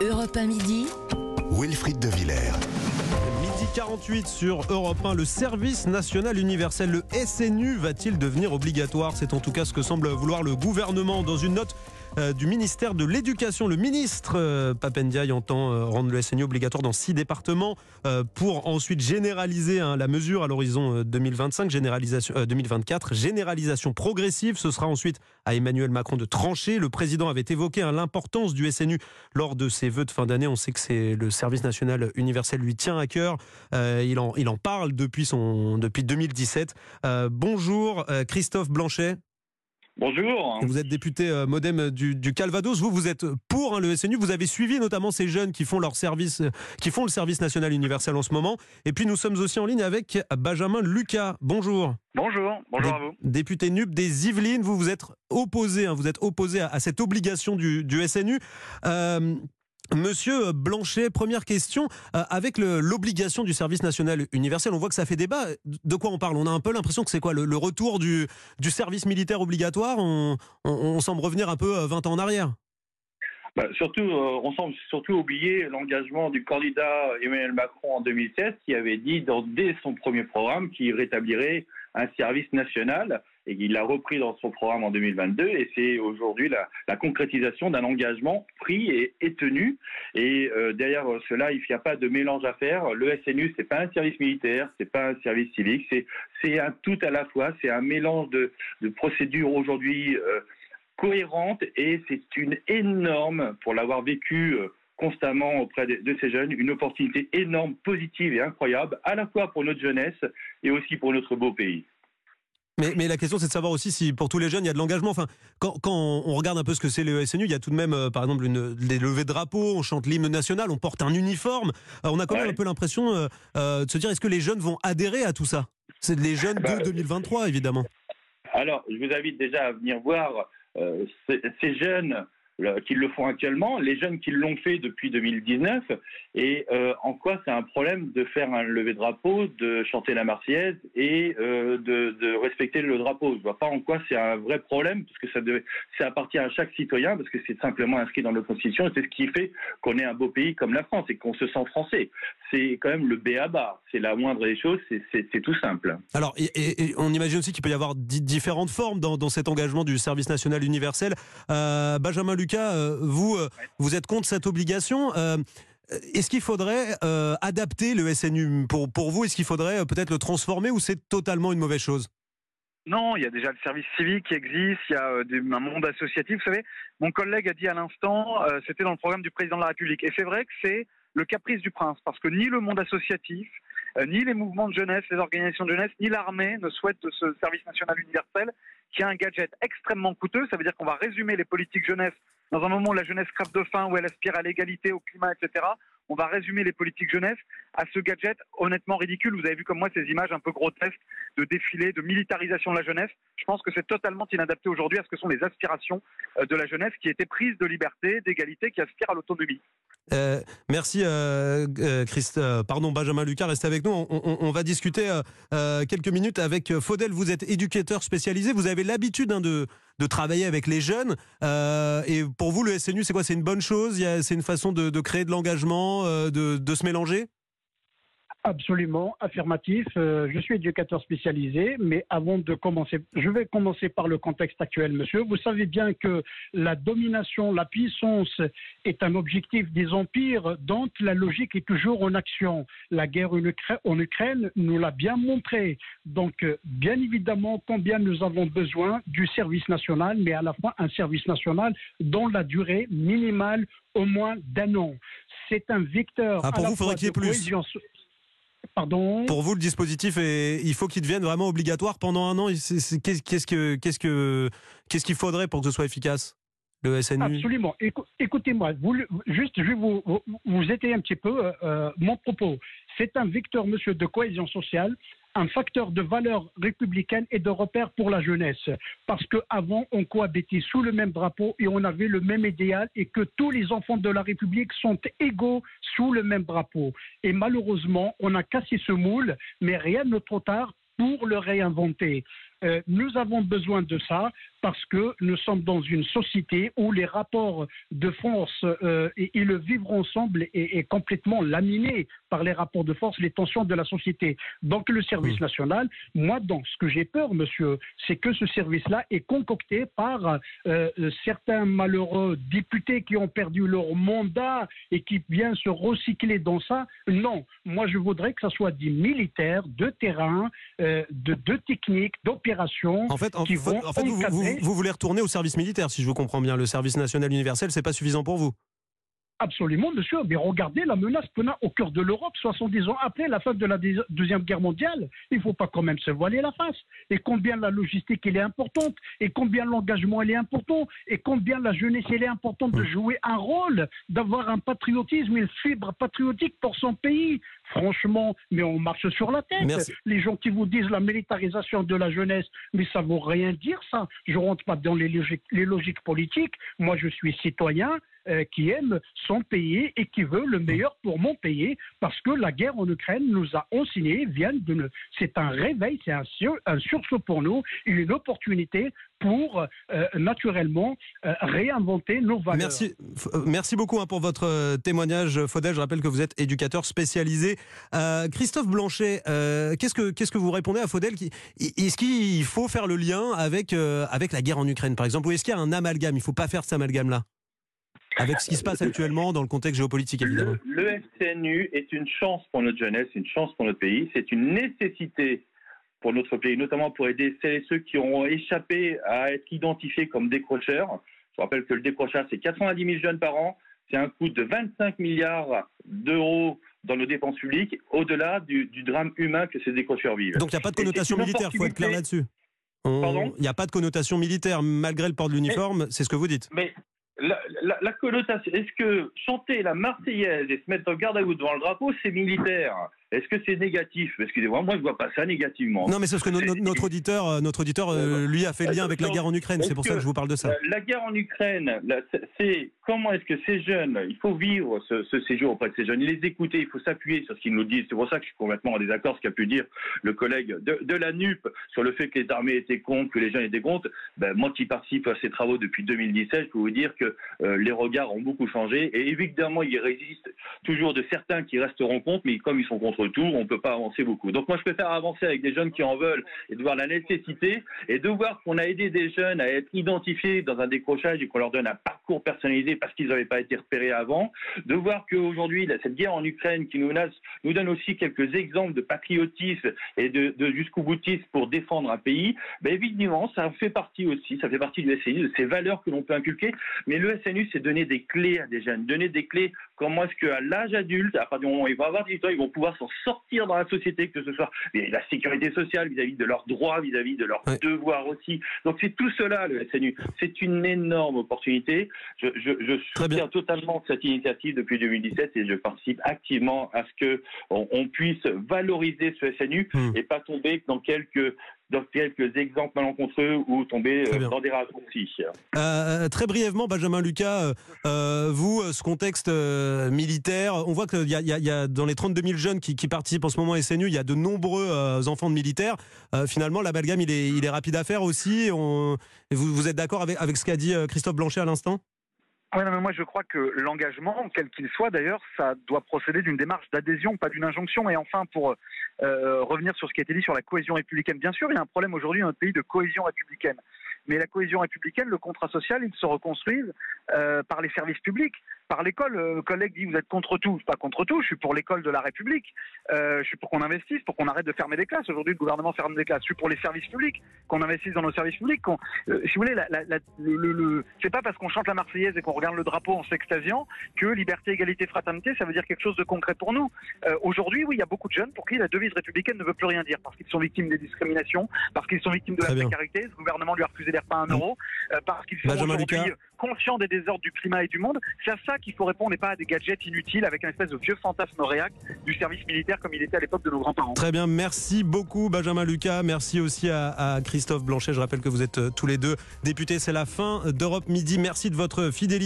Europe 1 midi. Wilfried de Villers. Midi 48 sur Europe 1, le service national universel, le SNU, va-t-il devenir obligatoire? C'est en tout cas ce que semble vouloir le gouvernement dans une note du ministère de l'Éducation. Le ministre euh, Papendiaï entend euh, rendre le SNU obligatoire dans six départements euh, pour ensuite généraliser hein, la mesure à l'horizon euh, 2025, généralisation, euh, 2024. Généralisation progressive, ce sera ensuite à Emmanuel Macron de trancher. Le président avait évoqué hein, l'importance du SNU lors de ses vœux de fin d'année. On sait que c'est le service national universel lui tient à cœur. Euh, il, en, parle depuis, son, depuis 2017. Euh, bonjour euh, Christophe Blanchet. Bonjour. Vous êtes député euh, modem du, du Calvados. Vous, vous êtes pour hein, le SNU. Vous avez suivi notamment ces jeunes qui font leur service, euh, qui font le service national universel en ce moment. Et puis nous sommes aussi en ligne avec Benjamin Lucas. Bonjour. Bonjour. Bonjour Dé- à vous. Député NUP des Yvelines. Vous vous êtes opposé, hein, vous êtes opposé à, à cette obligation du, du SNU. Euh, Monsieur Blanchet, première question. Euh, avec l'obligation du service national universel, on voit que ça fait débat. De quoi on parle? On a un peu l'impression que c'est quoi le, retour du, service militaire obligatoire? On, semble revenir un peu euh, 20 ans en arrière. Bah, surtout, euh, on semble surtout oublier l'engagement du candidat Emmanuel Macron en 2016 qui avait dit dès son premier programme qu'il rétablirait un service national et il l'a repris dans son programme en 2022 et c'est aujourd'hui la, concrétisation d'un engagement pris et, tenu. Et euh, derrière cela il n'y a pas de mélange à faire. Le SNU c'est pas un service militaire c'est pas un service civique. C'est un tout à la fois. C'est un mélange de, procédures aujourd'hui euh, cohérente et c'est une énorme, pour l'avoir vécu euh, constamment auprès de ces jeunes, une opportunité énorme, positive et incroyable, à la fois pour notre jeunesse et aussi pour notre beau pays. Mais, mais la question, c'est de savoir aussi si pour tous les jeunes, il y a de l'engagement. Enfin, quand, quand on regarde un peu ce que c'est le SNU, il y a tout de même, euh, par exemple, une, des levées de drapeaux, on chante l'hymne national, on porte un uniforme. Euh, on a quand même Ouais. un peu l'impression euh, de se dire, est-ce que les jeunes vont adhérer à tout ça? C'est les jeunes Bah, de 2023, évidemment. Alors, je vous invite déjà à venir voir ces, ces jeunes qui le font actuellement, les jeunes qui l'ont fait depuis 2019, et euh, en quoi c'est un problème de faire un lever drapeau, de chanter la Marseillaise et euh, de, respecter le drapeau. Je vois pas en quoi c'est un vrai problème, parce que ça, devait, ça appartient à chaque citoyen, parce que c'est simplement inscrit dans notre constitution, et c'est ce qui fait qu'on est un beau pays comme la France et qu'on se sent français. C'est quand même le B à bas, c'est la moindre des choses, c'est- tout simple. Alors, on imagine aussi qu'il peut y avoir di- différentes formes dans, cet engagement du service national universel. Euh, Benjamin Lucas, euh, vous, euh, vous êtes contre cette obligation. Euh, est-ce qu'il faudrait euh, adapter le SNU pour, pour vous? Est-ce qu'il faudrait euh, peut-être le transformer ou c'est totalement une mauvaise chose? Non, il y a déjà le service civique qui existe, il y a euh, un monde associatif. Vous savez, mon collègue a dit à l'instant, c'était dans le programme du président de la République. Et c'est vrai que c'est le caprice du prince, parce que ni le monde associatif, ni les mouvements de jeunesse, les organisations de jeunesse, ni l'armée ne souhaitent ce service national universel, qui est un gadget extrêmement coûteux. Ça veut dire qu'on va résumer les politiques jeunesse dans un moment où la jeunesse crève de faim, où elle aspire à l'égalité, au climat, etc. On va résumer les politiques jeunesse à ce gadget honnêtement ridicule. Vous avez vu comme moi ces images un peu grotesques de défilé, de militarisation de la jeunesse. Je pense que c'est totalement inadapté aujourd'hui à ce que sont les aspirations euh, de la jeunesse qui étaient prises de liberté, d'égalité, qui aspirent à l'autonomie. Euh, merci, euh, euh, pardon, Benjamin Lucas, restez avec nous. On, va discuter quelques minutes avec Faudel. Vous êtes éducateur spécialisé, vous avez l'habitude hein, de, de travailler avec les jeunes. Euh, et pour vous, le SNU, c'est quoi? C'est une bonne chose? C'est une façon de, créer de l'engagement, euh, de se mélanger? Absolument, affirmatif. Euh, je suis éducateur spécialisé, mais avant de commencer, je vais commencer par le contexte actuel, monsieur. Vous savez bien que la domination, la puissance est un objectif des empires dont la logique est toujours en action. La guerre en Ukra- en Ukraine nous l'a bien montré. Donc, euh, bien évidemment, combien nous avons besoin du service national, mais à la fois un service national dont la durée minimale au moins d'un an. C'est un vecteur. Ah, pour à la faudrait fois qu'il y ait de plus. Pardon Pour vous, le dispositif, est, il faut qu'il devienne vraiment obligatoire pendant un an. Qu'est-ce qu'est-ce que- qu'est-ce que- qu'est-ce qu'il faudrait pour que ce soit efficace Le SNU Absolument. Écou- Écoutez-moi, juste, je vais vous, vous, vous étayer un petit peu euh, euh, mon propos. C'est un vecteur, monsieur, de cohésion sociale, un facteur de valeur républicaine et de repère pour la jeunesse. Parce qu'avant, on cohabitait sous le même drapeau et on avait le même idéal et que tous les enfants de la République sont égaux sous le même drapeau. Et malheureusement, on a cassé ce moule, mais rien n'est trop tard pour le réinventer. Euh, nous avons besoin de ça parce que nous sommes dans une société où les rapports de force euh, et, et, le vivre ensemble est, est, complètement laminé par les rapports de force, les tensions de la société. Donc le service mmh. national, moi, dans ce que j'ai peur, monsieur, c'est que ce service-là est concocté par euh, certains malheureux députés qui ont perdu leur mandat et qui viennent se recycler dans ça. Non, moi je voudrais que ça soit des militaires de terrain, euh, de, de techniques, en fait, en, qui vont en fait, vous, vous, vous, voulez retourner au service militaire, si je vous comprends bien. Le service national universel, c'est pas suffisant pour vous Absolument, monsieur. Mais regardez la menace qu'on a au cœur de l'Europe, 70 ans après la fin de la Deuxième Guerre mondiale. Il ne faut pas quand même se voiler la face. Et combien la logistique elle est importante, et combien l'engagement elle est important, et combien la jeunesse elle est importante de jouer un rôle, d'avoir un patriotisme, une fibre patriotique pour son pays? Franchement, mais on marche sur la tête. Merci. Les gens qui vous disent la militarisation de la jeunesse, mais ça ne vaut rien dire ça. Je ne rentre pas dans les logiques, les logiques politiques. Moi, je suis citoyen euh, qui aime son pays et qui veut le meilleur pour mon pays, parce que la guerre en Ukraine nous a enseigné, vient de c'est un réveil, c'est un, sur... un sursaut pour nous, une opportunité pour euh, naturellement euh, réinventer nos valeurs. Merci, beaucoup hein, pour votre témoignage, Faudel. Je rappelle que vous êtes éducateur spécialisé. Christophe Blanchet, qu'est-ce que vous répondez à Faudel Est-ce qu'il faut faire le lien avec la guerre en Ukraine, par exemple, ou est-ce qu'il y a un amalgame? Il ne faut pas faire cet amalgame-là? Avec ce qui se passe actuellement dans le contexte géopolitique, évidemment. Le, le FCNU est une chance pour notre jeunesse, une chance pour notre pays. C'est une nécessité pour notre pays, notamment pour aider celles et ceux qui ont échappé à être identifiés comme décrocheurs. Je rappelle que le décrochage, c'est 90 000 jeunes par an. C'est un coût de 25 milliards d'euros dans nos dépenses publiques, au-delà du, du, drame humain que ces décrocheurs vivent. Donc il n'y a pas de connotation militaire, il faut être clair là-dessus. Il n'y a pas de connotation militaire, malgré le port de l'uniforme, c'est ce que vous dites. Mais la, la, connotation, est-ce que chanter la Marseillaise et se mettre en garde à vous devant le drapeau, c'est militaire? Est-ce que c'est négatif? Excusez-moi, moi je vois pas ça négativement. Non, mais c'est ce que no, no, notre auditeur, notre auditeur, euh, lui a fait le lien avec la guerre en Ukraine. C'est pour ça que je vous parle de ça. La, la guerre en Ukraine, c'est comment est-ce que ces jeunes, il faut vivre ce, ce, séjour auprès de ces jeunes, les écouter, il faut s'appuyer sur ce qu'ils nous disent. C'est pour ça que je suis complètement en désaccord ce qu'a pu dire le collègue de, de, la NUP sur le fait que les armées étaient contre, que les jeunes étaient contre. Ben, moi qui participe à ces travaux depuis 2017, je peux vous dire que euh, les regards ont beaucoup changé et évidemment il résiste toujours de certains qui resteront contre, mais comme ils sont contre tout, on ne peut pas avancer beaucoup. Donc moi je préfère avancer avec des jeunes qui en veulent et de voir la nécessité et de voir qu'on a aidé des jeunes à être identifiés dans un décrochage et qu'on leur donne un parcours personnalisé parce qu'ils n'avaient pas été repérés avant, de voir qu'aujourd'hui, cette guerre en Ukraine qui nous menace nous donne aussi quelques exemples de patriotisme et de, de jusqu'au boutisme pour défendre un pays, ben évidemment, ça fait partie aussi, ça fait partie du SNU, de ces valeurs que l'on peut inculquer, mais le SNU, c'est donner des clés à des jeunes, donner des clés, comment est-ce qu'à l'âge adulte, à partir du moment où ils vont avoir 18 ans, ils vont pouvoir s'en sortir dans la société, que ce soit la sécurité sociale vis-à-vis -vis de leurs droits, vis-à-vis -vis de leurs devoirs aussi. Donc c'est tout cela, le SNU. C'est une énorme opportunité. Je, je, je soutiens totalement cette initiative depuis 2017 et je participe activement à ce que on, on puisse valoriser ce SNU mmh. et pas tomber dans quelques dans quelques exemples malencontreux ou tomber euh, dans des raccourcis. Euh, très brièvement, Benjamin Lucas, euh, vous, ce contexte euh, militaire, on voit qu'il y, y, y, a dans les 32 000 jeunes qui, qui, participent en ce moment à SNU, il y a de nombreux euh, enfants de militaires. finalement, l'amalgame, il est, il est rapide à faire aussi. On, vous, vous êtes d'accord avec, avec ce qu'a dit Christophe Blanchet à l'instant? Oui, non, mais moi je crois que l'engagement, quel qu'il soit d'ailleurs, ça doit procéder d'une démarche d'adhésion, pas d'une injonction. Et enfin, pour euh, revenir sur ce qui a été dit sur la cohésion républicaine, bien sûr, il y a un problème aujourd'hui dans notre pays de cohésion républicaine. Mais la cohésion républicaine, le contrat social, il se reconstruise euh, par les services publics, par l'école. Le collègue dit vous êtes contre tout. Je suis pas contre tout. Je suis pour l'école de la République. Euh, je suis pour qu'on investisse, pour qu'on arrête de fermer des classes. Aujourd'hui, le gouvernement ferme des classes. Je suis pour les services publics, qu'on investisse dans nos services publics. Euh, si vous voulez, la, la, la, le, le, c'est pas parce qu'on chante la Marseillaise et qu'on regarde le drapeau en s'extasiant que liberté, égalité, fraternité, ça veut dire quelque chose de concret pour nous. Euh, Aujourd'hui, oui, il y a beaucoup de jeunes pour qui la devise républicaine ne veut plus rien dire parce qu'ils sont victimes des discriminations, parce qu'ils sont victimes de Très la bien. précarité. Ce gouvernement lui a refusé pas un euro, euh, parce qu'ils sont aujourd'hui Lucas. conscients des désordres du climat et du monde. C'est à ça qu'il faut répondre et pas à des gadgets inutiles avec un espèce de vieux fantasme réac du service militaire comme il était à l'époque de nos grands-parents. Très bien, merci beaucoup Benjamin Lucas, merci aussi à, à, Christophe Blanchet. Je rappelle que vous êtes tous les deux députés. C'est la fin d'Europe Midi. Merci de votre fidélité.